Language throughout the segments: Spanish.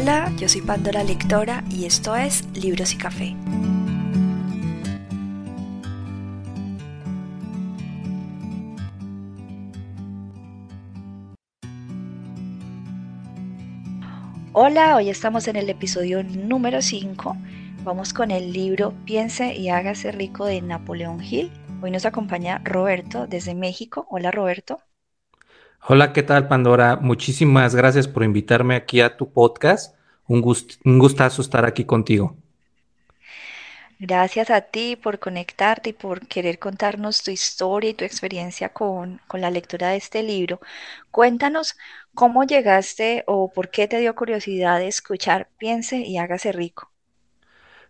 Hola, yo soy Pandora Lectora y esto es Libros y Café. Hola, hoy estamos en el episodio número 5. Vamos con el libro Piense y hágase rico de Napoleón Hill. Hoy nos acompaña Roberto desde México. Hola Roberto. Hola, ¿qué tal Pandora? Muchísimas gracias por invitarme aquí a tu podcast. Un, un gustazo estar aquí contigo. Gracias a ti por conectarte y por querer contarnos tu historia y tu experiencia con, con, la lectura de este libro. Cuéntanos cómo llegaste o por qué te dio curiosidad de escuchar Piense y hágase rico.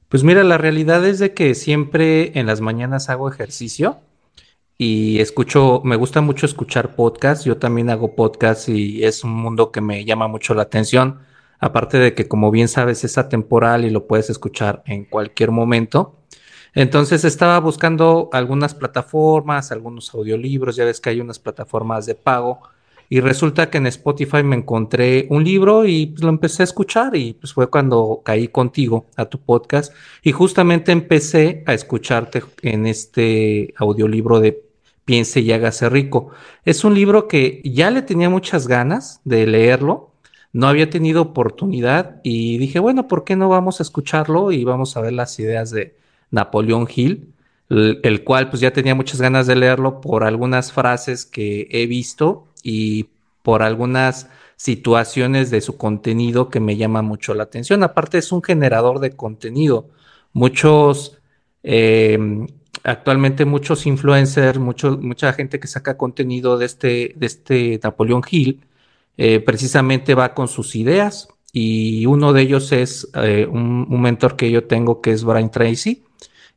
Pues mira, la realidad es de que siempre en las mañanas hago ejercicio y escucho, me gusta mucho escuchar podcasts, yo también hago podcasts y es un mundo que me llama mucho la atención, aparte de que como bien sabes es atemporal y lo puedes escuchar en cualquier momento. Entonces estaba buscando algunas plataformas, algunos audiolibros, ya ves que hay unas plataformas de pago. Y resulta que en Spotify me encontré un libro y pues, lo empecé a escuchar. Y pues fue cuando caí contigo a tu podcast. Y justamente empecé a escucharte en este audiolibro de Piense y hágase rico. Es un libro que ya le tenía muchas ganas de leerlo, no había tenido oportunidad y dije, bueno, ¿por qué no vamos a escucharlo y vamos a ver las ideas de Napoleón Hill, el, cual pues ya tenía muchas ganas de leerlo por algunas frases que he visto y por algunas situaciones de su contenido que me llama mucho la atención. Aparte es un generador de contenido. Muchos eh, actualmente muchos influencers, mucha gente que saca contenido de este, de este Napoleón Hill, eh, precisamente va con sus ideas y uno de ellos es eh, un, un, mentor que yo tengo que es Brian Tracy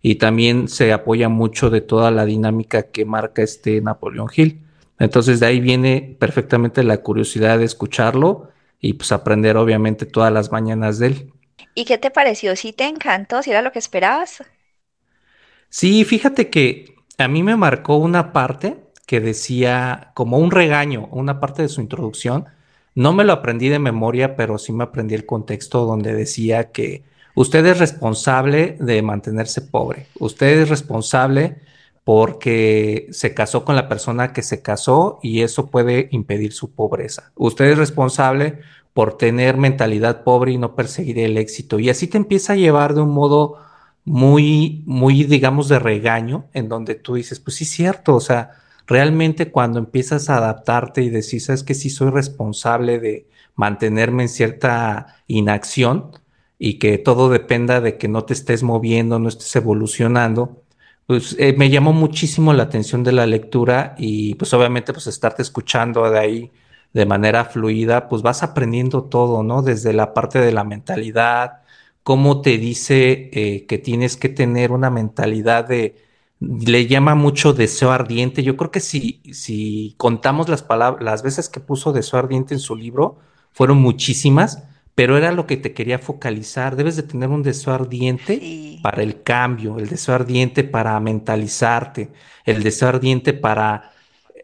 y también se apoya mucho de toda la dinámica que marca este Napoleón Hill. Entonces de ahí viene perfectamente la curiosidad de escucharlo y pues aprender obviamente todas las mañanas de él. ¿Y qué te pareció? ¿Si te encantó? ¿Si era lo que esperabas? Sí, fíjate que a mí me marcó una parte que decía como un regaño, una parte de su introducción. No me lo aprendí de memoria, pero sí me aprendí el contexto donde decía que usted es responsable de mantenerse pobre. Usted es responsable porque se casó con la persona que se casó y eso puede impedir su pobreza. Usted es responsable por tener mentalidad pobre y no perseguir el éxito. Y así te empieza a llevar de un modo muy, muy, digamos, de regaño, en donde tú dices, pues sí, cierto, o sea, realmente cuando empiezas a adaptarte y decís, sabes que sí soy responsable de mantenerme en cierta inacción y que todo dependa de que no te estés moviendo, no estés evolucionando, pues eh, me llamó muchísimo la atención de la lectura y pues obviamente pues estarte escuchando de ahí de manera fluida, pues vas aprendiendo todo, ¿no? Desde la parte de la mentalidad, cómo te dice eh, que tienes que tener una mentalidad de, le llama mucho deseo ardiente. Yo creo que si, si contamos las palabras, las veces que puso deseo ardiente en su libro, fueron muchísimas, pero era lo que te quería focalizar. Debes de tener un deseo ardiente para el cambio, el deseo ardiente para mentalizarte, el deseo ardiente para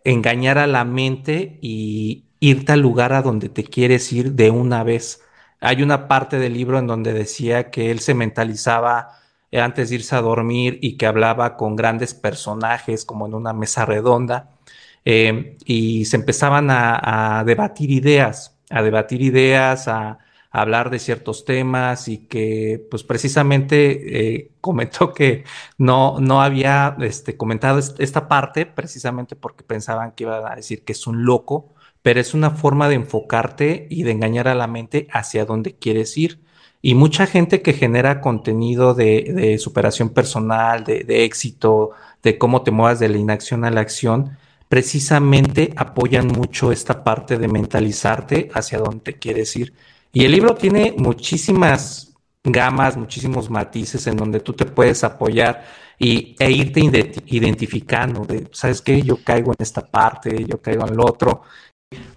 engañar a la mente y irte al lugar a donde te quieres ir de una vez. Hay una parte del libro en donde decía que él se mentalizaba antes de irse a dormir y que hablaba con grandes personajes como en una mesa redonda eh, y se empezaban a, debatir ideas, a debatir ideas, a, hablar de ciertos temas y que pues precisamente eh, comentó que no, no había este, comentado esta parte precisamente porque pensaban que iba a decir que es un loco pero es una forma de enfocarte y de engañar a la mente hacia dónde quieres ir. Y mucha gente que genera contenido de, superación personal, de, éxito, de cómo te muevas de la inacción a la acción, precisamente apoyan mucho esta parte de mentalizarte hacia dónde quieres ir. Y el libro tiene muchísimas gamas, muchísimos matices en donde tú te puedes apoyar y, e irte identificando de, ¿sabes qué? Yo caigo en esta parte, yo caigo en lo otro.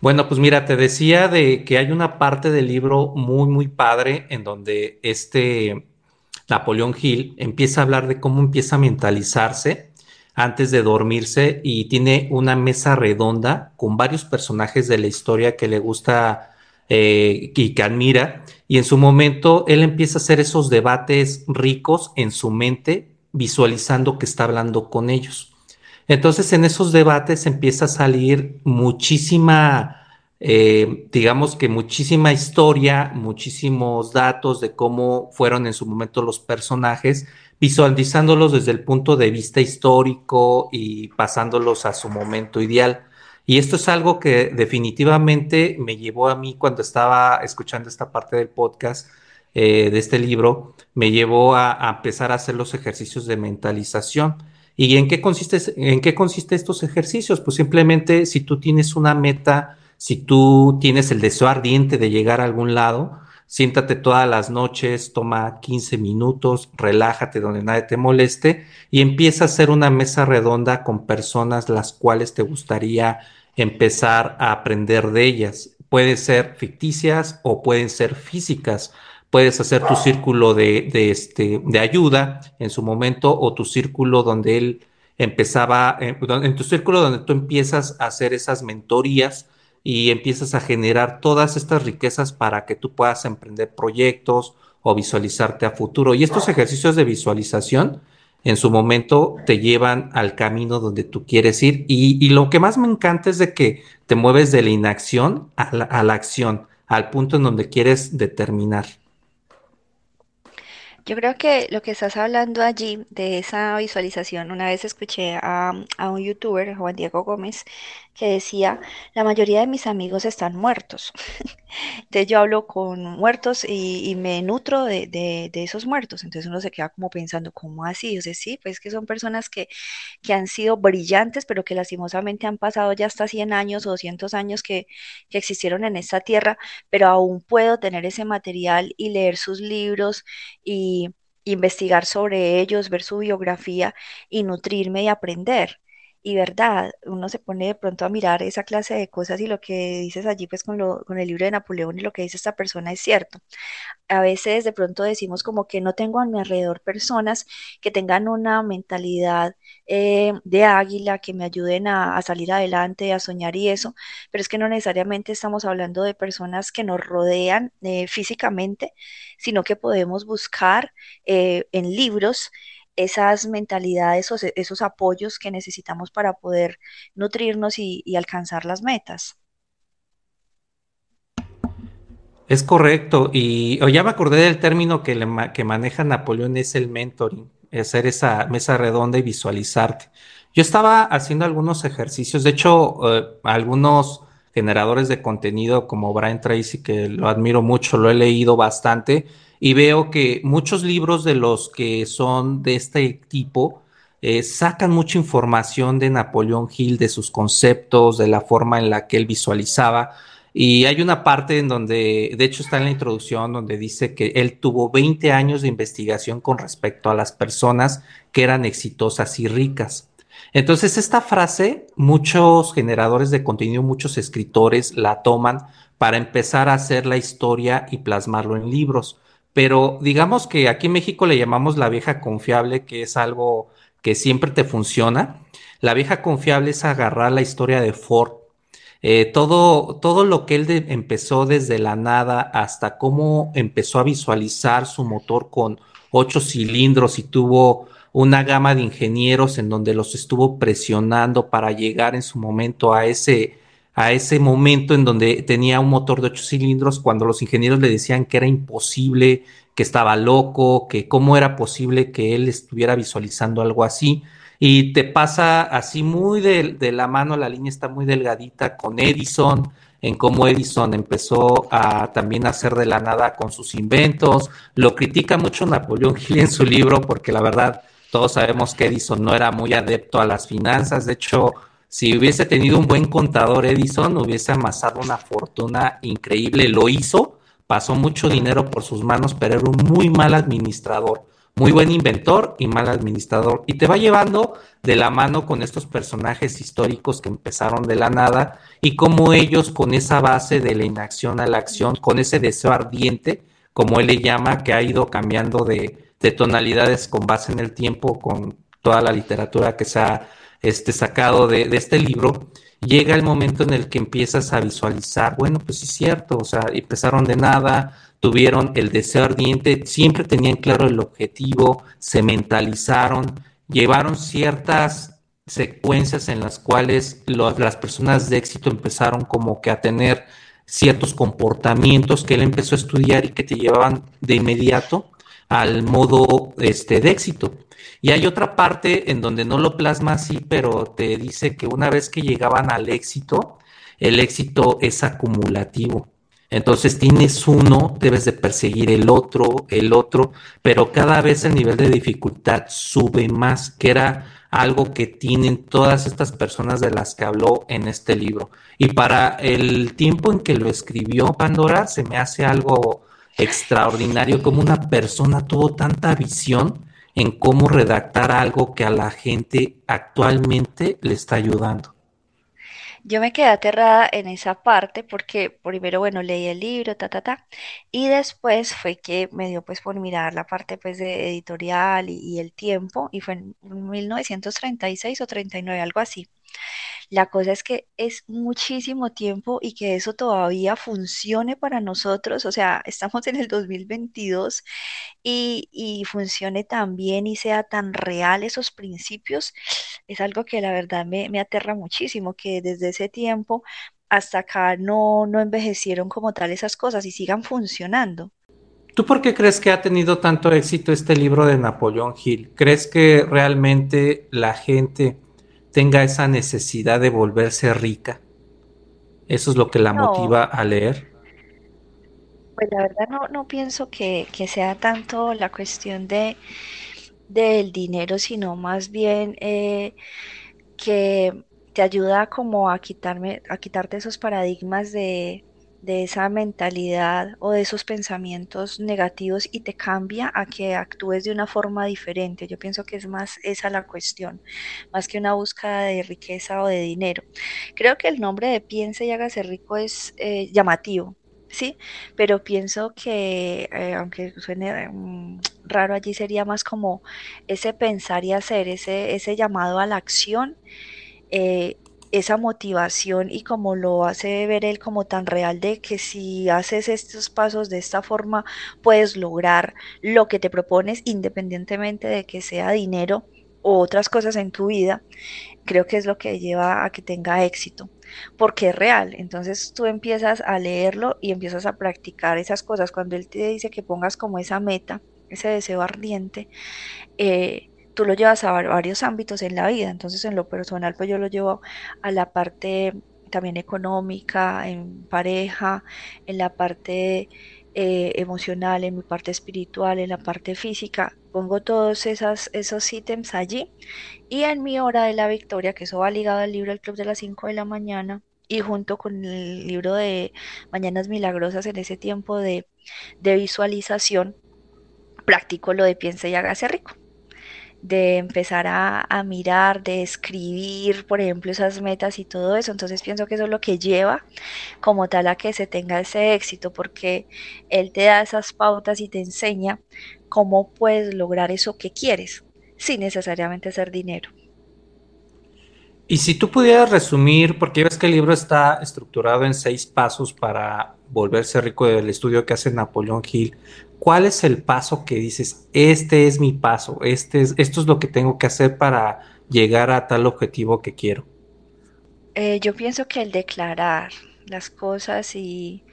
Bueno, pues mira, te decía de que hay una parte del libro muy, muy padre en donde este Napoleón Hill empieza a hablar de cómo empieza a mentalizarse antes de dormirse y tiene una mesa redonda con varios personajes de la historia que le gusta eh, y que admira. Y en su momento él empieza a hacer esos debates ricos en su mente, visualizando que está hablando con ellos. Entonces en esos debates empieza a salir muchísima eh, digamos que muchísima historia, muchísimos datos de cómo fueron en su momento los personajes, visualizándolos desde el punto de vista histórico y pasándolos a su momento ideal. Y esto es algo que definitivamente me llevó a mí cuando estaba escuchando esta parte del podcast eh, de este libro, me llevó a, a, empezar a hacer los ejercicios de mentalización. ¿Y en qué, consiste, en qué consiste estos ejercicios? Pues simplemente si tú tienes una meta, si tú tienes el deseo ardiente de llegar a algún lado, siéntate todas las noches, toma 15 minutos, relájate donde nadie te moleste y empieza a hacer una mesa redonda con personas las cuales te gustaría empezar a aprender de ellas. Pueden ser ficticias o pueden ser físicas. Puedes hacer tu círculo de, de, este, de ayuda en su momento o tu círculo donde él empezaba, en, en tu círculo donde tú empiezas a hacer esas mentorías y empiezas a generar todas estas riquezas para que tú puedas emprender proyectos o visualizarte a futuro. Y estos ejercicios de visualización en su momento te llevan al camino donde tú quieres ir. Y, y lo que más me encanta es de que te mueves de la inacción a la, a la acción, al punto en donde quieres determinar. Yo creo que lo que estás hablando allí de esa visualización, una vez escuché a, a, un youtuber, Juan Diego Gómez, que decía, la mayoría de mis amigos están muertos. Entonces yo hablo con muertos y, me nutro de, de, de, esos muertos. Entonces uno se queda como pensando, ¿cómo así? O sea, sí, pues que son personas que, que han sido brillantes, pero que lastimosamente han pasado ya hasta 100 años o 200 años que, que existieron en esta tierra, pero aún puedo tener ese material y leer sus libros y investigar sobre ellos, ver su biografía y nutrirme y aprender. Y verdad, uno se pone de pronto a mirar esa clase de cosas y lo que dices allí, pues con, lo, con el libro de Napoleón y lo que dice esta persona es cierto. A veces de pronto decimos como que no tengo a mi alrededor personas que tengan una mentalidad eh, de águila, que me ayuden a, a, salir adelante, a soñar y eso, pero es que no necesariamente estamos hablando de personas que nos rodean eh, físicamente, sino que podemos buscar eh, en libros esas mentalidades, esos, esos apoyos que necesitamos para poder nutrirnos y, y alcanzar las metas. Es correcto, y ya me acordé del término que, le, que maneja Napoleón, es el mentoring, hacer esa mesa redonda y visualizarte. Yo estaba haciendo algunos ejercicios, de hecho, eh, algunos generadores de contenido como Brian Tracy, que lo admiro mucho, lo he leído bastante, y veo que muchos libros de los que son de este tipo eh, sacan mucha información de Napoleón Hill, de sus conceptos, de la forma en la que él visualizaba. Y hay una parte en donde, de hecho está en la introducción, donde dice que él tuvo 20 años de investigación con respecto a las personas que eran exitosas y ricas. Entonces, esta frase, muchos generadores de contenido, muchos escritores la toman para empezar a hacer la historia y plasmarlo en libros pero digamos que aquí en México le llamamos la vieja confiable, que es algo que siempre te funciona. La vieja confiable es agarrar la historia de Ford. Eh, todo, todo lo que él empezó desde la nada hasta cómo empezó a visualizar su motor con ocho cilindros y tuvo una gama de ingenieros en donde los estuvo presionando para llegar en su momento a ese, a ese momento en donde tenía un motor de ocho cilindros cuando los ingenieros le decían que era imposible, que estaba loco, que cómo era posible que él estuviera visualizando algo así. Y te pasa así muy de, la mano, la línea está muy delgadita con Edison, en cómo Edison empezó a también hacer de la nada con sus inventos. Lo critica mucho Napoleón Hill en su libro porque la verdad todos sabemos que Edison no era muy adepto a las finanzas. De hecho, si hubiese tenido un buen contador Edison, hubiese amasado una fortuna increíble. Lo hizo, pasó mucho dinero por sus manos, pero era un muy mal administrador. Muy buen inventor y mal administrador. Y te va llevando de la mano con estos personajes históricos que empezaron de la nada y cómo ellos con esa base de la inacción a la acción, con ese deseo ardiente, como él le llama, que ha ido cambiando de, de tonalidades con base en el tiempo, con toda la literatura que se ha este, sacado de, este libro llega el momento en el que empiezas a visualizar, bueno, pues sí es cierto, o sea, empezaron de nada, tuvieron el deseo ardiente, siempre tenían claro el objetivo, se mentalizaron, llevaron ciertas secuencias en las cuales las personas de éxito empezaron como que a tener ciertos comportamientos que él empezó a estudiar y que te llevaban de inmediato al modo este, de éxito. Y hay otra parte en donde no lo plasma así, pero te dice que una vez que llegaban al éxito, el éxito es acumulativo. Entonces tienes uno, debes de perseguir el otro, el otro, pero cada vez el nivel de dificultad sube más, que era algo que tienen todas estas personas de las que habló en este libro. Y para el tiempo en que lo escribió Pandora, se me hace algo extraordinario como una persona tuvo tanta visión en cómo redactar algo que a la gente actualmente le está ayudando. Yo me quedé aterrada en esa parte porque primero, bueno, leí el libro, ta, ta, ta, y después fue que me dio pues por mirar la parte pues de editorial y, y el tiempo, y fue en 1936 o 39, algo así. La cosa es que es muchísimo tiempo y que eso todavía funcione para nosotros, o sea, estamos en el 2022 y, y funcione tan bien y sea tan real esos principios, es algo que la verdad me, me aterra muchísimo, que desde ese tiempo hasta acá no, no envejecieron como tal esas cosas y sigan funcionando. ¿Tú por qué crees que ha tenido tanto éxito este libro de Napoleón Hill? ¿Crees que realmente la gente tenga esa necesidad de volverse rica? ¿Eso es lo que la No, motiva a leer? pues la verdad no, no pienso que, que sea tanto la cuestión de, del dinero, sino más bien eh, que te ayuda como a quitarme, a quitarte esos paradigmas de, de esa mentalidad o de esos pensamientos negativos y te cambia a que actúes de una forma diferente. Yo pienso que es más esa la cuestión, más que una búsqueda de riqueza o de dinero. Creo que el nombre de Piense y hágase rico es eh, llamativo. Sí, pero pienso que, eh, aunque suene mm, raro, allí sería más como ese pensar y hacer, ese, ese llamado a la acción eh, esa motivación y como lo hace ver él como tan real de que si haces estos pasos de esta forma puedes lograr lo que te propones independientemente de que sea dinero o otras cosas en tu vida, creo que es lo que lleva a que tenga éxito, porque es real. Entonces tú empiezas a leerlo y empiezas a practicar esas cosas. Cuando él te dice que pongas como esa meta, ese deseo ardiente, eh, tú lo llevas a varios ámbitos en la vida. Entonces, en lo personal, pues yo lo llevo a la parte también económica, en pareja, en la parte eh, emocional, en mi parte espiritual, en la parte física. Pongo todos esas, esos ítems allí. Y en mi hora de la victoria, que eso va ligado al libro El Club de las 5 de la mañana, y junto con el libro de Mañanas Milagrosas en ese tiempo de, de visualización, practico lo de piensa y hágase rico de empezar a, a, mirar, de escribir, por ejemplo, esas metas y todo eso. Entonces pienso que eso es lo que lleva como tal a que se tenga ese éxito, porque él te da esas pautas y te enseña cómo puedes lograr eso que quieres, sin necesariamente hacer dinero. Y si tú pudieras resumir, porque ves que el libro está estructurado en seis pasos para volverse rico del estudio que hace Napoleón Hill, ¿cuál es el paso que dices, este es mi paso, este es, esto es lo que tengo que hacer para llegar a tal objetivo que quiero? Eh, yo pienso que el declarar las cosas y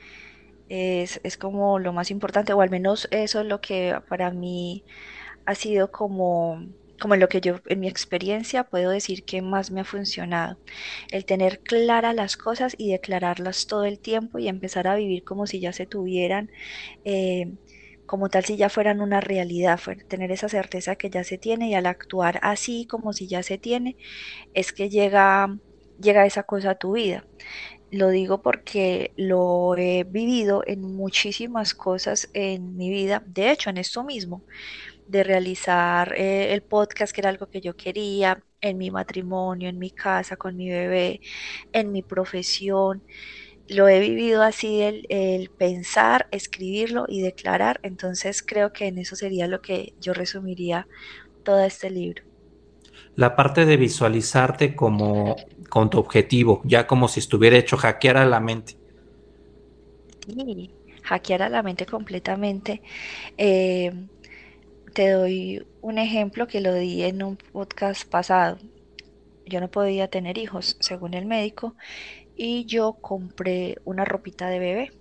es, es como lo más importante, o al menos eso es lo que para mí ha sido como como lo que yo en mi experiencia puedo decir que más me ha funcionado. El tener claras las cosas y declararlas todo el tiempo y empezar a vivir como si ya se tuvieran, eh, como tal si ya fueran una realidad, tener esa certeza que ya se tiene y al actuar así como si ya se tiene, es que llega, llega esa cosa a tu vida. Lo digo porque lo he vivido en muchísimas cosas en mi vida, de hecho en esto mismo de realizar eh, el podcast, que era algo que yo quería, en mi matrimonio, en mi casa, con mi bebé, en mi profesión. Lo he vivido así, el, el pensar, escribirlo y declarar. Entonces creo que en eso sería lo que yo resumiría todo este libro. la parte de visualizarte como con tu objetivo, ya como si estuviera hecho hackear a la mente. Sí, hackear a la mente completamente. Eh, te doy un ejemplo que lo di en un podcast pasado. Yo no podía tener hijos, según el médico, y yo compré una ropita de bebé.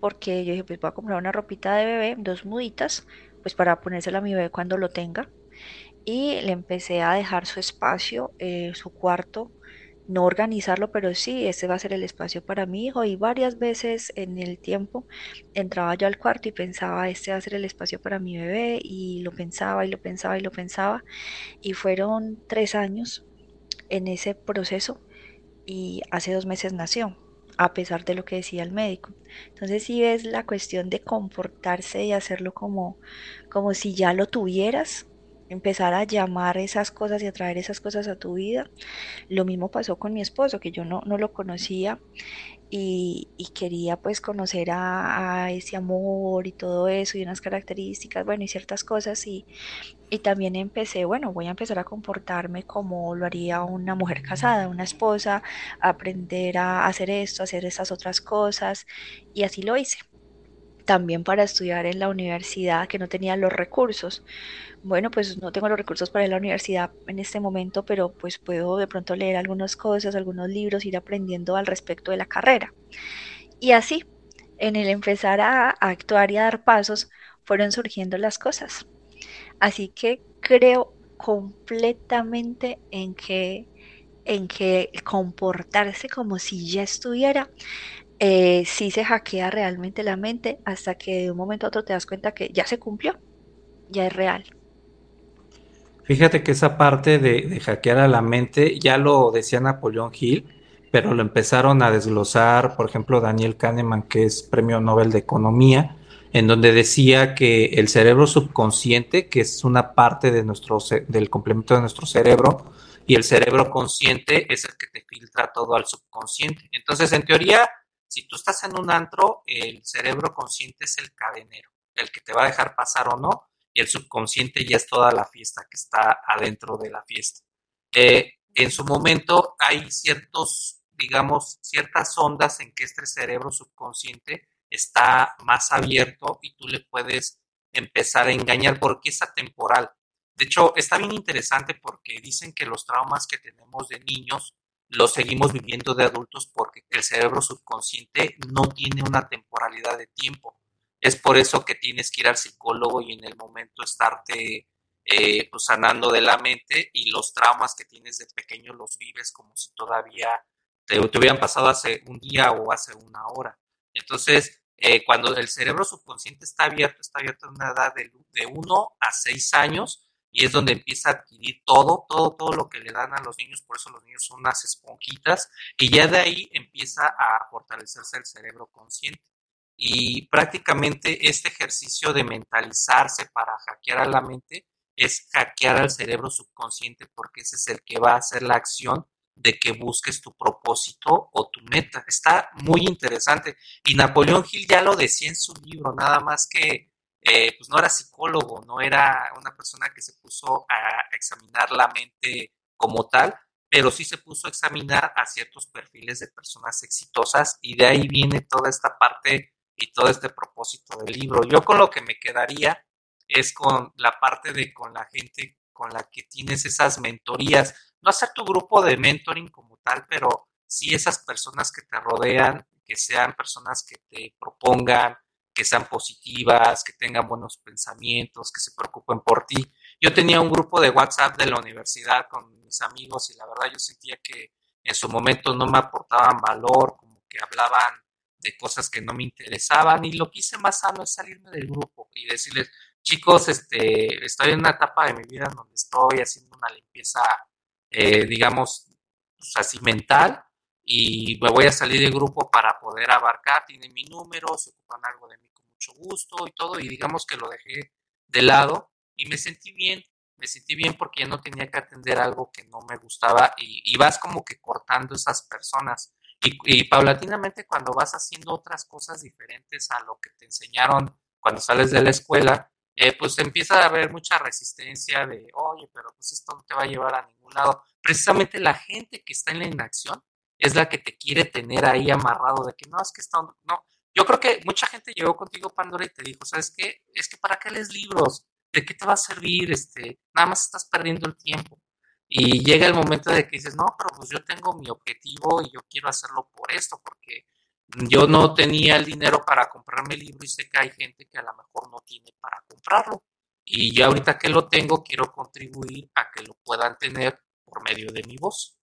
Porque yo dije, pues voy a comprar una ropita de bebé, dos muditas, pues para ponérsela a mi bebé cuando lo tenga. Y le empecé a dejar su espacio, eh, su cuarto, no organizarlo, pero sí, ese va a ser el espacio para mi hijo. Y varias veces en el tiempo entraba yo al cuarto y pensaba, este va a ser el espacio para mi bebé, y lo pensaba y lo pensaba y lo pensaba. Y fueron tres años en ese proceso y hace dos meses nació, a pesar de lo que decía el médico. Entonces sí es la cuestión de comportarse y hacerlo como, como si ya lo tuvieras empezar a llamar esas cosas y a traer esas cosas a tu vida. Lo mismo pasó con mi esposo, que yo no, no lo conocía y, quería pues conocer a, ese amor y todo eso y unas características, bueno, y ciertas cosas y, y también empecé, bueno, voy a empezar a comportarme como lo haría una mujer casada, una esposa, aprender a hacer esto, hacer estas otras cosas y así lo hice también para estudiar en la universidad que no tenía los recursos. Bueno, pues no tengo los recursos para ir a la universidad en este momento, pero pues puedo de pronto leer algunas cosas, algunos libros, ir aprendiendo al respecto de la carrera. Y así, en el empezar a, actuar y a dar pasos, fueron surgiendo las cosas. Así que creo completamente en que en que comportarse como si ya estuviera eh, sí se hackea realmente la mente hasta que de un momento a otro te das cuenta que ya se cumplió, ya es real. Fíjate que esa parte de, hackear a la mente ya lo decía Napoleón Hill, pero lo empezaron a desglosar, por ejemplo, Daniel Kahneman, que es premio Nobel de Economía, en donde decía que el cerebro subconsciente, que es una parte de nuestro, del complemento de nuestro cerebro, y el cerebro consciente es el que te filtra todo al subconsciente. Entonces, en teoría, si tú estás en un antro, el cerebro consciente es el cadenero, el que te va a dejar pasar o no, y el subconsciente ya es toda la fiesta que está adentro de la fiesta. Eh, en su momento hay ciertos, digamos, ciertas ondas en que este cerebro subconsciente está más abierto y tú le puedes empezar a engañar porque es atemporal. De hecho, está bien interesante porque dicen que los traumas que tenemos de niños lo seguimos viviendo de adultos porque el cerebro subconsciente no tiene una temporalidad de tiempo. Es por eso que tienes que ir al psicólogo y en el momento estarte eh, pues, sanando de la mente y los traumas que tienes de pequeño los vives como si todavía te, hubieran pasado hace un día o hace una hora. Entonces, eh, cuando el cerebro subconsciente está abierto, está abierto en una edad de, de 1 a 6 años, y es donde empieza a adquirir todo, todo, todo lo que le dan a los niños, por eso los niños son unas esponjitas, y ya de ahí empieza a fortalecerse el cerebro consciente. Y prácticamente este ejercicio de mentalizarse para hackear a la mente es hackear al cerebro subconsciente porque ese es el que va a hacer la acción de que busques tu propósito o tu meta. Está muy interesante. Y Napoleón Hill ya lo decía en su libro, nada más que eh, pues no era psicólogo, no era una persona que se puso a examinar la mente como tal, pero sí se puso a examinar a ciertos perfiles de personas exitosas y de ahí viene toda esta parte y todo este propósito del libro. Yo con lo que me quedaría es con la parte de con la gente con la que tienes esas mentorías, no hacer tu grupo de mentoring como tal, pero sí esas personas que te rodean, que sean personas que te propongan, que sean positivas, que tengan buenos pensamientos, que se preocupen por ti. Yo tenía un grupo de WhatsApp de la universidad con mis amigos y la verdad yo sentía que en su momento no me aportaban valor, como que hablaban de cosas que no me interesaban y lo que hice más sano es salirme del grupo y decirles, chicos, este, estoy en una etapa de mi vida donde estoy haciendo una limpieza, eh, digamos, pues, así mental y me voy a salir del grupo para poder abarcar, tienen mi número, se ocupan algo de mí con mucho gusto y todo, y digamos que lo dejé de lado y me sentí bien, me sentí bien porque ya no tenía que atender algo que no me gustaba y, vas como que cortando esas personas. Y, y, paulatinamente cuando vas haciendo otras cosas diferentes a lo que te enseñaron cuando sales de la escuela, eh, pues empieza a haber mucha resistencia de, oye, pero pues esto no te va a llevar a ningún lado. Precisamente la gente que está en la inacción es la que te quiere tener ahí amarrado de que no, es que esto no. Yo creo que mucha gente llegó contigo, Pandora, y te dijo, ¿sabes qué? Es que para qué lees libros, ¿de qué te va a servir? Este, nada más estás perdiendo el tiempo. Y llega el momento de que dices, no, pero pues yo tengo mi objetivo y yo quiero hacerlo por esto, porque yo no tenía el dinero para comprarme el libro y sé que hay gente que a lo mejor no tiene para comprarlo. Y ya ahorita que lo tengo, quiero contribuir a que lo puedan tener por medio de mi voz.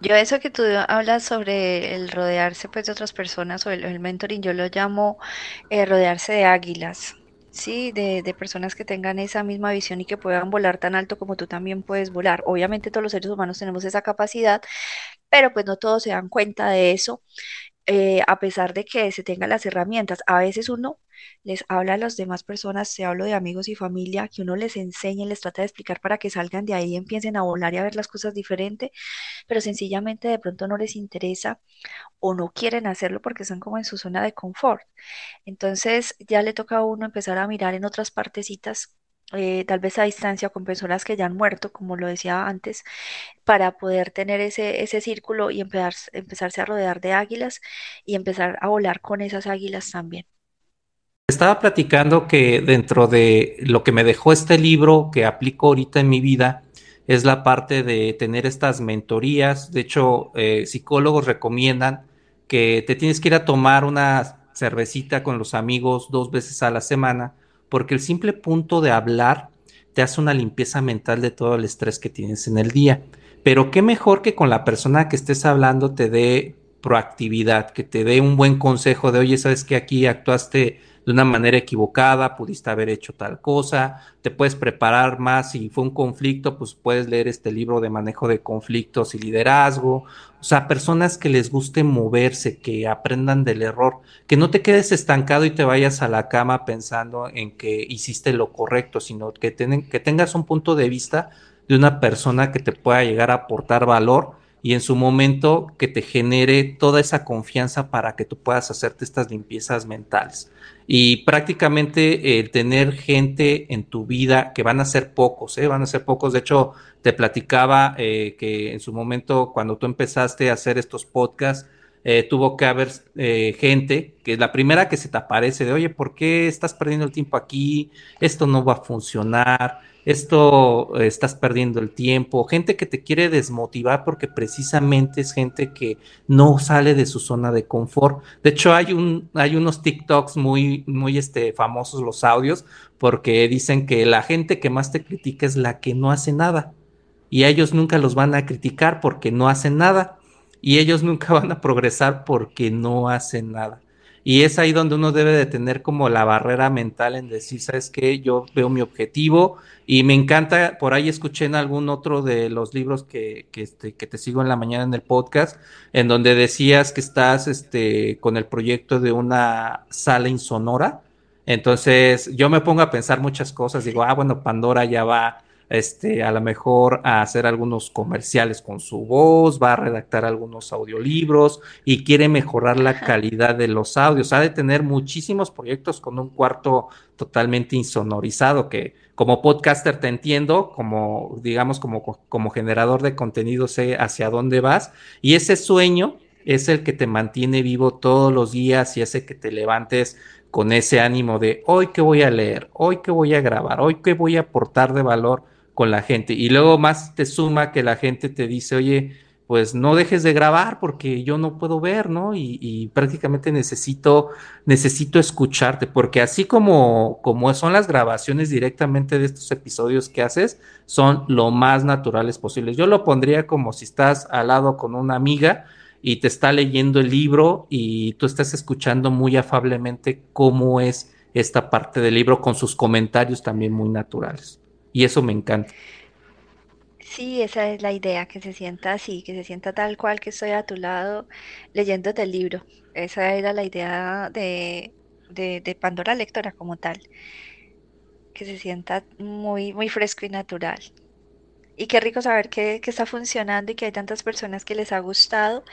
Yo eso que tú hablas sobre el rodearse pues de otras personas o el, mentoring, yo lo llamo eh, rodearse de águilas. Sí, de, de, personas que tengan esa misma visión y que puedan volar tan alto como tú también puedes volar. Obviamente todos los seres humanos tenemos esa capacidad, pero pues no todos se dan cuenta de eso eh, a pesar de que se tengan las herramientas, a veces uno les habla a las demás personas, se hablo de amigos y familia, que uno les enseñe, les trata de explicar para que salgan de ahí y empiecen a volar y a ver las cosas diferente, pero sencillamente de pronto no les interesa o no quieren hacerlo porque están como en su zona de confort. Entonces ya le toca a uno empezar a mirar en otras partecitas eh, tal vez a distancia con personas que ya han muerto, como lo decía antes, para poder tener ese, ese círculo y empezar, empezarse a rodear de águilas y empezar a volar con esas águilas también. Estaba platicando que dentro de lo que me dejó este libro que aplico ahorita en mi vida es la parte de tener estas mentorías. De hecho, eh, psicólogos recomiendan que te tienes que ir a tomar una cervecita con los amigos dos veces a la semana porque el simple punto de hablar te hace una limpieza mental de todo el estrés que tienes en el día. Pero qué mejor que con la persona que estés hablando te dé proactividad, que te dé un buen consejo de, oye, sabes que aquí actuaste de una manera equivocada, pudiste haber hecho tal cosa, te puedes preparar más si fue un conflicto, pues puedes leer este libro de manejo de conflictos y liderazgo, o sea, personas que les guste moverse, que aprendan del error, que no te quedes estancado y te vayas a la cama pensando en que hiciste lo correcto, sino que, que tengas un punto de vista de una persona que te pueda llegar a aportar valor y en su momento que te genere toda esa confianza para que tú puedas hacerte estas limpiezas mentales. Y prácticamente el tener gente en tu vida, que van a ser pocos, ¿eh? van a ser pocos. De hecho, te platicaba eh, que en su momento, cuando tú empezaste a hacer estos podcasts, eh, tuvo que haber eh, gente que es la primera que se te aparece de, oye, ¿por qué estás perdiendo el tiempo aquí? Esto no va a funcionar esto eh, estás perdiendo el tiempo, gente que te quiere desmotivar porque precisamente es gente que no sale de su zona de confort. De hecho, hay un, hay unos TikToks muy, muy este, famosos los audios, porque dicen que la gente que más te critica es la que no hace nada. Y ellos nunca los van a criticar porque no hacen nada. Y ellos nunca van a progresar porque no hacen nada. Y es ahí donde uno debe de tener como la barrera mental en decir, ¿sabes qué? Yo veo mi objetivo y me encanta, por ahí escuché en algún otro de los libros que, que, este, que te sigo en la mañana en el podcast, en donde decías que estás este, con el proyecto de una sala insonora. Entonces yo me pongo a pensar muchas cosas, digo, ah, bueno, Pandora ya va este, a lo mejor a hacer algunos comerciales con su voz, va a redactar algunos audiolibros y quiere mejorar la calidad de los audios. Ha de tener muchísimos proyectos con un cuarto totalmente insonorizado, que como podcaster te entiendo, como digamos, como, como generador de contenido sé hacia dónde vas y ese sueño es el que te mantiene vivo todos los días y hace que te levantes con ese ánimo de hoy que voy a leer, hoy que voy a grabar, hoy que voy a aportar de valor con la gente. Y luego más te suma que la gente te dice, oye, pues no dejes de grabar porque yo no puedo ver, ¿no? Y, prácticamente necesito, necesito escucharte, porque así como, como son las grabaciones directamente de estos episodios que haces, son lo más naturales posibles. Yo lo pondría como si estás al lado con una amiga y te está leyendo el libro y tú estás escuchando muy afablemente cómo es esta parte del libro con sus comentarios también muy naturales y eso me encanta. Sí, esa es la idea, que se sienta así, que se sienta tal cual que estoy a tu lado leyéndote el libro. Esa era la idea de, de, Pandora Lectora como tal, que se sienta muy, muy fresco y natural. Y qué rico saber que, que está funcionando y que hay tantas personas que les ha gustado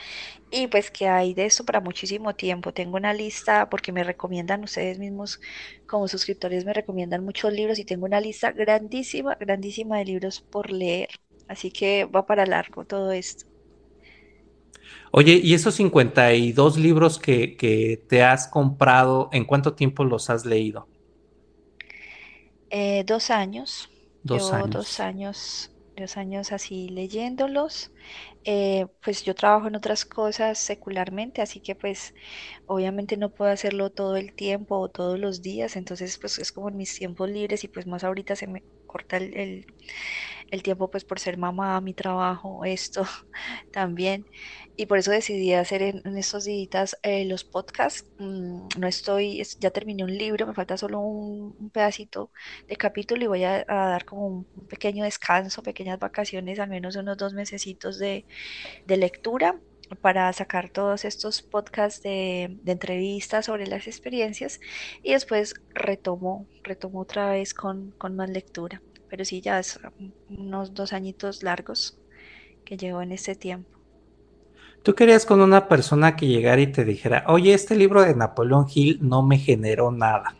y pues que hay de esto para muchísimo tiempo. Tengo una lista porque me recomiendan ustedes mismos como suscriptores, me recomiendan muchos libros y tengo una lista grandísima, grandísima de libros por leer. Así que va para largo todo esto. Oye, ¿y esos 52 libros que, que te has comprado, en cuánto tiempo los has leído? Eh, dos años, Dos llevo dos años. Dos años así leyéndolos. Eh, pues yo trabajo en otras cosas secularmente, así que pues obviamente no puedo hacerlo todo el tiempo o todos los días, entonces pues es como en mis tiempos libres y pues más ahorita se me corta el- el tiempo pues por ser mamá, mi trabajo, esto también. Y por eso decidí hacer en, estos días eh, los podcasts. Mm, no estoy, es- ya terminé un libro, me falta solo un, pedacito de capítulo y voy a, dar como un, un pequeño descanso, pequeñas vacaciones, al menos unos dos mesecitos de, de lectura para sacar todos estos podcasts de, de entrevistas sobre las experiencias y después retomo, retomo otra vez con, con más lectura. Pero sí, ya es unos dos añitos largos que llevo en este tiempo. ¿Tú querías con una persona que llegara y te dijera, oye, este libro de Napoleón Hill no me generó nada?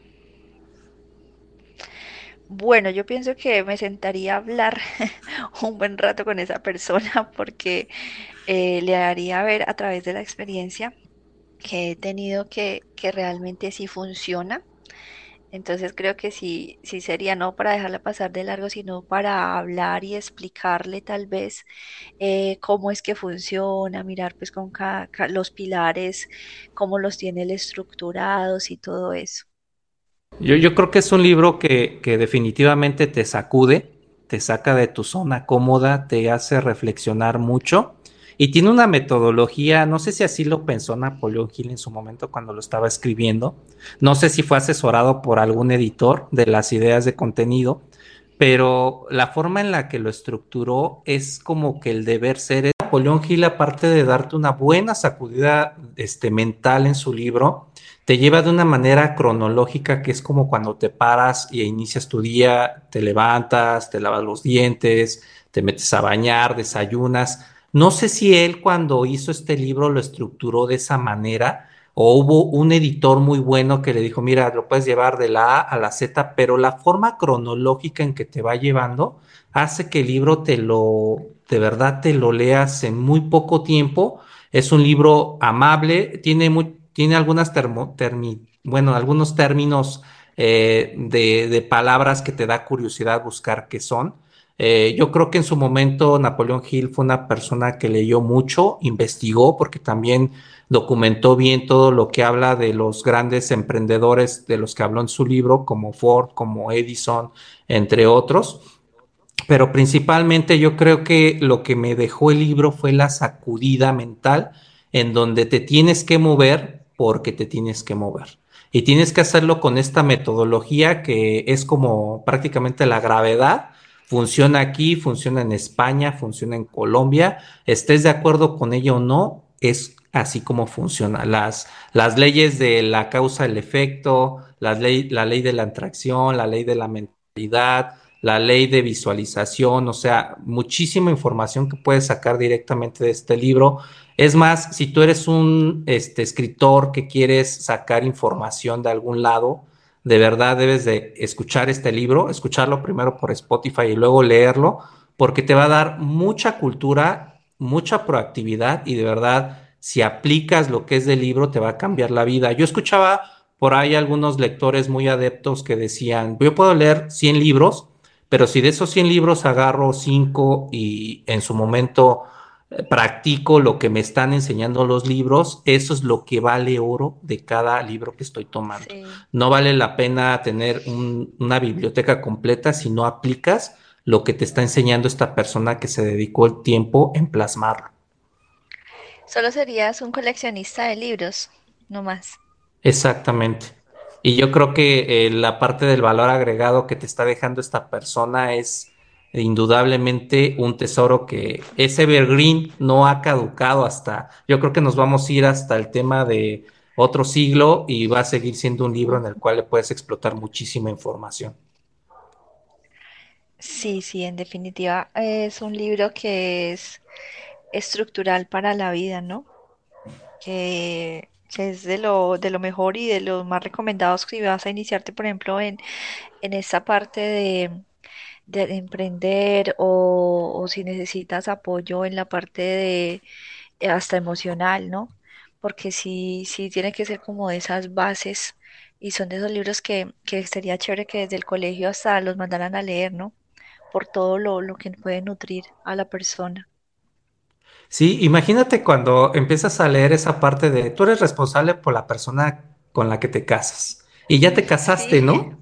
Bueno, yo pienso que me sentaría a hablar un buen rato con esa persona porque eh, le haría ver a través de la experiencia que he tenido que, que realmente sí funciona. Entonces creo que sí, sí sería no para dejarla pasar de largo, sino para hablar y explicarle tal vez eh, cómo es que funciona, mirar pues con cada, ca- los pilares, cómo los tiene él estructurados y todo eso. Yo, yo creo que es un libro que, que definitivamente te sacude, te saca de tu zona cómoda, te hace reflexionar mucho y tiene una metodología, no sé si así lo pensó Napoleón Hill en su momento cuando lo estaba escribiendo, no sé si fue asesorado por algún editor de las ideas de contenido, pero la forma en la que lo estructuró es como que el deber ser. Napoleón Hill, aparte de darte una buena sacudida este, mental en su libro, te lleva de una manera cronológica que es como cuando te paras y inicias tu día, te levantas, te lavas los dientes, te metes a bañar, desayunas. No sé si él cuando hizo este libro lo estructuró de esa manera o hubo un editor muy bueno que le dijo, mira, lo puedes llevar de la A a la Z, pero la forma cronológica en que te va llevando hace que el libro te lo, de verdad te lo leas en muy poco tiempo. Es un libro amable, tiene muy, tiene algunas termo, termi, bueno, algunos términos eh, de, de, palabras que te da curiosidad buscar qué son. Eh, yo creo que en su momento Napoleón Hill fue una persona que leyó mucho, investigó, porque también documentó bien todo lo que habla de los grandes emprendedores de los que habló en su libro, como Ford, como Edison, entre otros. Pero principalmente yo creo que lo que me dejó el libro fue la sacudida mental en donde te tienes que mover porque te tienes que mover. Y tienes que hacerlo con esta metodología que es como prácticamente la gravedad. Funciona aquí, funciona en España, funciona en Colombia. Estés de acuerdo con ello o no, es así como funciona. Las, las leyes de la causa, el efecto, las ley, la ley de la atracción, la ley de la mentalidad, la ley de visualización, o sea, muchísima información que puedes sacar directamente de este libro. Es más, si tú eres un este, escritor que quieres sacar información de algún lado, de verdad debes de escuchar este libro, escucharlo primero por Spotify y luego leerlo, porque te va a dar mucha cultura, mucha proactividad y de verdad, si aplicas lo que es del libro, te va a cambiar la vida. Yo escuchaba por ahí algunos lectores muy adeptos que decían, yo puedo leer 100 libros, pero si de esos 100 libros agarro 5 y en su momento practico lo que me están enseñando los libros, eso es lo que vale oro de cada libro que estoy tomando. Sí. No vale la pena tener un, una biblioteca completa si no aplicas lo que te está enseñando esta persona que se dedicó el tiempo en plasmarlo. Solo serías un coleccionista de libros, no más. Exactamente. Y yo creo que eh, la parte del valor agregado que te está dejando esta persona es indudablemente un tesoro que ese evergreen no ha caducado hasta, yo creo que nos vamos a ir hasta el tema de otro siglo y va a seguir siendo un libro en el cual le puedes explotar muchísima información. Sí, sí, en definitiva es un libro que es estructural para la vida, ¿no? Que, que es de lo, de lo mejor y de los más recomendados si vas a iniciarte, por ejemplo, en, en esta parte de, de emprender o, o si necesitas apoyo en la parte de eh, hasta emocional, ¿no? Porque sí, sí tiene que ser como de esas bases y son de esos libros que, que sería chévere que desde el colegio hasta los mandaran a leer, ¿no? Por todo lo, lo que puede nutrir a la persona. Sí, imagínate cuando empiezas a leer esa parte de tú eres responsable por la persona con la que te casas y ya te casaste, Sí, ¿no?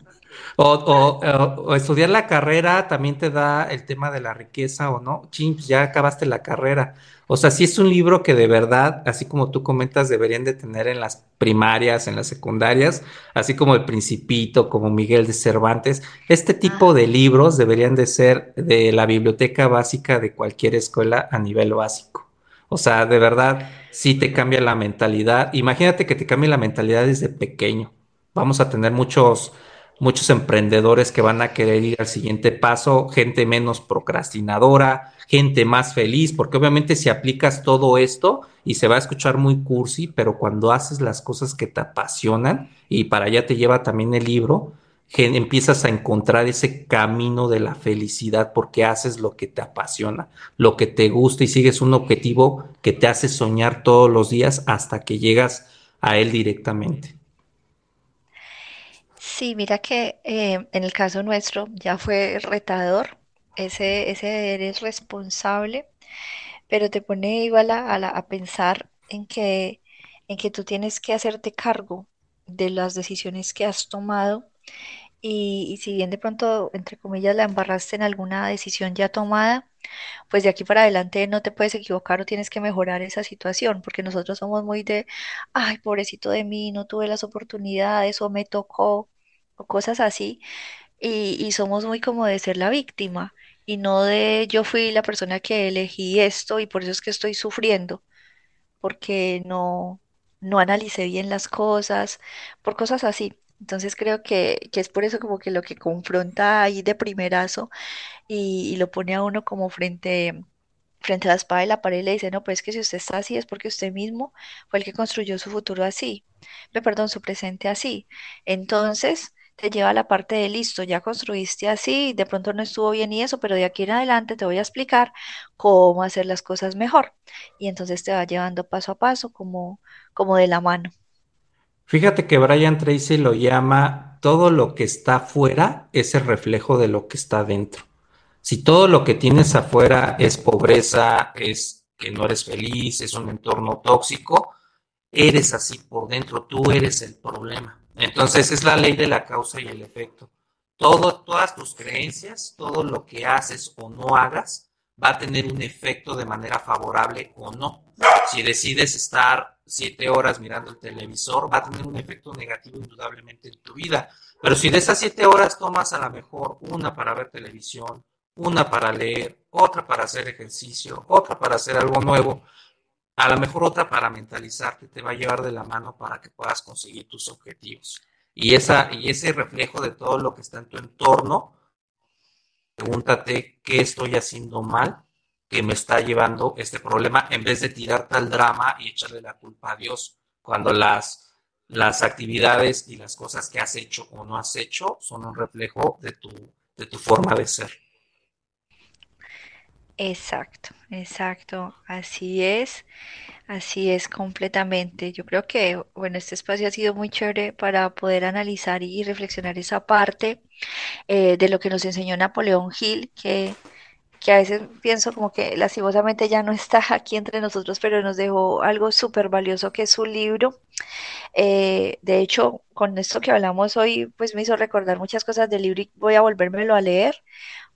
O, o- estudiar la carrera también te da el tema de la riqueza o no. Chin, pues ya acabaste la carrera. O sea, sí es un libro que de verdad, así como tú comentas, deberían de tener en las primarias, en las secundarias, así como El Principito, como Miguel de Cervantes. Este tipo de ajá. libros deberían de ser de la biblioteca básica de cualquier escuela a nivel básico. O sea, de verdad, sí te cambia la mentalidad. Imagínate que te cambie la mentalidad desde pequeño. Vamos a tener muchos muchos emprendedores que van a querer ir al siguiente paso, gente menos procrastinadora, gente más feliz, porque obviamente si aplicas todo esto y se va a escuchar muy cursi, pero cuando haces las cosas que te apasionan y para allá te lleva también el libro, empiezas a encontrar ese camino de la felicidad porque haces lo que te apasiona, lo que te gusta y sigues un objetivo que te hace soñar todos los días hasta que llegas a él directamente. Sí, mira que eh, en el caso nuestro ya fue retador, ese, ese eres responsable, pero te pone igual a, a la- a pensar en que, en que tú tienes que hacerte cargo de las decisiones que has tomado y, y si bien de pronto, entre comillas, la embarraste en alguna decisión ya tomada, pues de aquí para adelante no te puedes equivocar o tienes que mejorar esa situación, porque nosotros somos muy de, ay, pobrecito de mí, no tuve las oportunidades o me tocó cosas así, y, y somos muy como de ser la víctima y no de yo fui la persona que elegí esto y por eso es que estoy sufriendo, porque no, no analicé bien las cosas, por cosas así. Entonces creo que, que es por eso como que lo que confronta ahí de primerazo y, y lo pone a uno como frente, frente a la espada y la pared y le dice, no, pues es que si usted está así es porque usted mismo fue el que construyó su futuro así, perdón, su presente así. Entonces te lleva a la parte de listo, ya construiste así, de pronto no estuvo bien y eso, pero de aquí en adelante te voy a explicar cómo hacer las cosas mejor. Y entonces te va llevando paso a paso como, como de la mano. Fíjate que Brian Tracy lo llama todo lo que está afuera es el reflejo de lo que está dentro. Si todo lo que tienes afuera es pobreza, es que no eres feliz, es un entorno tóxico, eres así por dentro, tú eres el problema. Entonces es la ley de la causa y el efecto. Todo, todas tus creencias, todo lo que haces o no hagas, va a tener un efecto de manera favorable o no. Si decides estar siete horas mirando el televisor, va a tener un efecto negativo indudablemente en tu vida. Pero si de esas siete horas tomas a lo mejor una para ver televisión, una para leer, otra para hacer ejercicio, otra para hacer algo nuevo, a lo mejor otra para mentalizarte, te va a llevar de la mano para que puedas conseguir tus objetivos. Y, esa, y ese reflejo de todo lo que está en tu entorno, pregúntate qué estoy haciendo mal que me está llevando este problema en vez de tirarte al drama y echarle la culpa a Dios cuando las, las actividades y las cosas que has hecho o no has hecho son un reflejo de tu, de tu forma de ser. Exacto, exacto, así es. Así es, completamente. Yo creo que, bueno, este espacio ha sido muy chévere para poder analizar y reflexionar esa parte eh, de lo que nos enseñó Napoleón Hill, que, que a veces pienso como que lastimosamente ya no está aquí entre nosotros, pero nos dejó algo súper valioso que es su libro. Eh, de hecho, con esto que hablamos hoy, pues me hizo recordar muchas cosas del libro y voy a volvérmelo a leer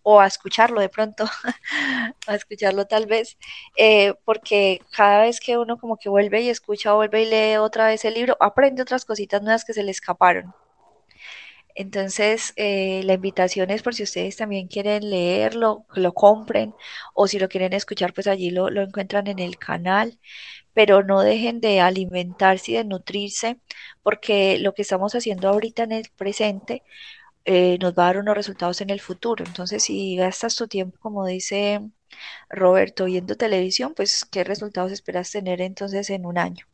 o a escucharlo de pronto, a escucharlo tal vez, eh, porque cada vez que uno como que vuelve y escucha, vuelve y lee otra vez el libro, aprende otras cositas nuevas que se le escaparon. Entonces, eh, la invitación es por si ustedes también quieren leerlo, lo compren, o si lo quieren escuchar, pues allí lo, lo encuentran en el canal, pero no dejen de alimentarse y de nutrirse, porque lo que estamos haciendo ahorita en el presente eh, nos va a dar unos resultados en el futuro. Entonces, si gastas tu tiempo, como dice Roberto, viendo televisión, pues, ¿qué resultados esperas tener entonces en un año?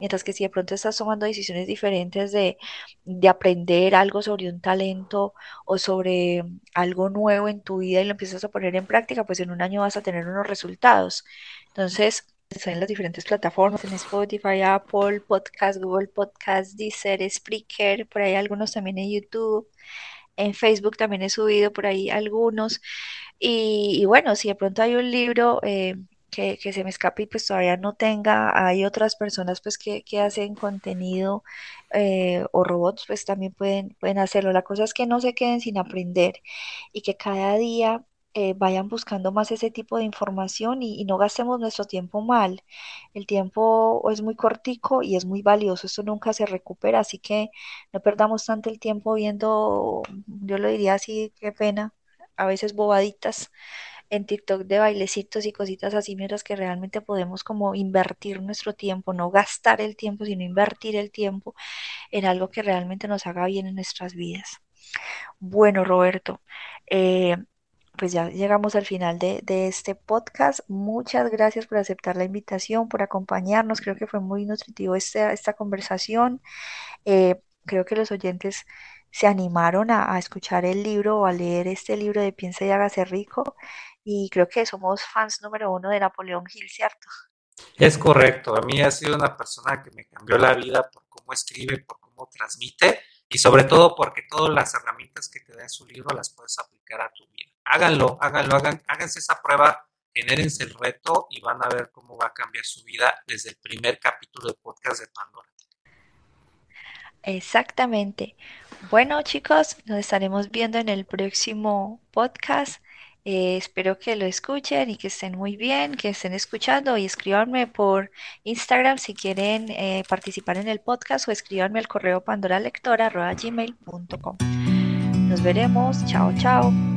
Mientras que si de pronto estás tomando decisiones diferentes de, de, aprender algo sobre un talento o sobre algo nuevo en tu vida y lo empiezas a poner en práctica, pues en un año vas a tener unos resultados. Entonces, en las diferentes plataformas, en Spotify, Apple, Podcast, Google Podcast, Deezer, Spreaker, por ahí algunos también en YouTube. En Facebook también he subido por ahí algunos. Y, y bueno, si de pronto hay un libro eh, que, se me escape y pues todavía no tenga, hay otras personas pues que, que hacen contenido eh, o robots pues también pueden, pueden hacerlo. La cosa es que no se queden sin aprender y que cada día eh, vayan buscando más ese tipo de información y, y, no gastemos nuestro tiempo mal. El tiempo es muy cortico y es muy valioso, esto nunca se recupera, así que no perdamos tanto el tiempo viendo, yo lo diría así, qué pena, a veces bobaditas en TikTok de bailecitos y cositas así, mientras que realmente podemos como invertir nuestro tiempo, no gastar el tiempo, sino invertir el tiempo en algo que realmente nos haga bien en nuestras vidas. Bueno, Roberto, eh, pues ya llegamos al final de, este podcast. Muchas gracias por aceptar la invitación, por acompañarnos. Creo que fue muy nutritivo esta, esta conversación. Eh, creo que los oyentes se animaron a, a, escuchar el libro o a leer este libro de Piensa y hágase rico. Y creo que somos fans número uno de Napoleón Hill, ¿cierto? Es correcto. A mí ha sido una persona que me cambió la vida por cómo escribe, por cómo transmite y sobre todo porque todas las herramientas que te da su libro las puedes aplicar a tu vida háganlo, háganlo, hagan, háganse esa prueba, genérense el reto y van a ver cómo va a cambiar su vida desde el primer capítulo de podcast de Pandora. Exactamente. Bueno, chicos, nos estaremos viendo en el próximo podcast. Eh, espero que lo escuchen y que estén muy bien, que estén escuchando y escríbanme por Instagram si quieren eh, participar en el podcast o escríbanme al correo pandoralectora.gmail.com. Nos veremos. Chao, chao.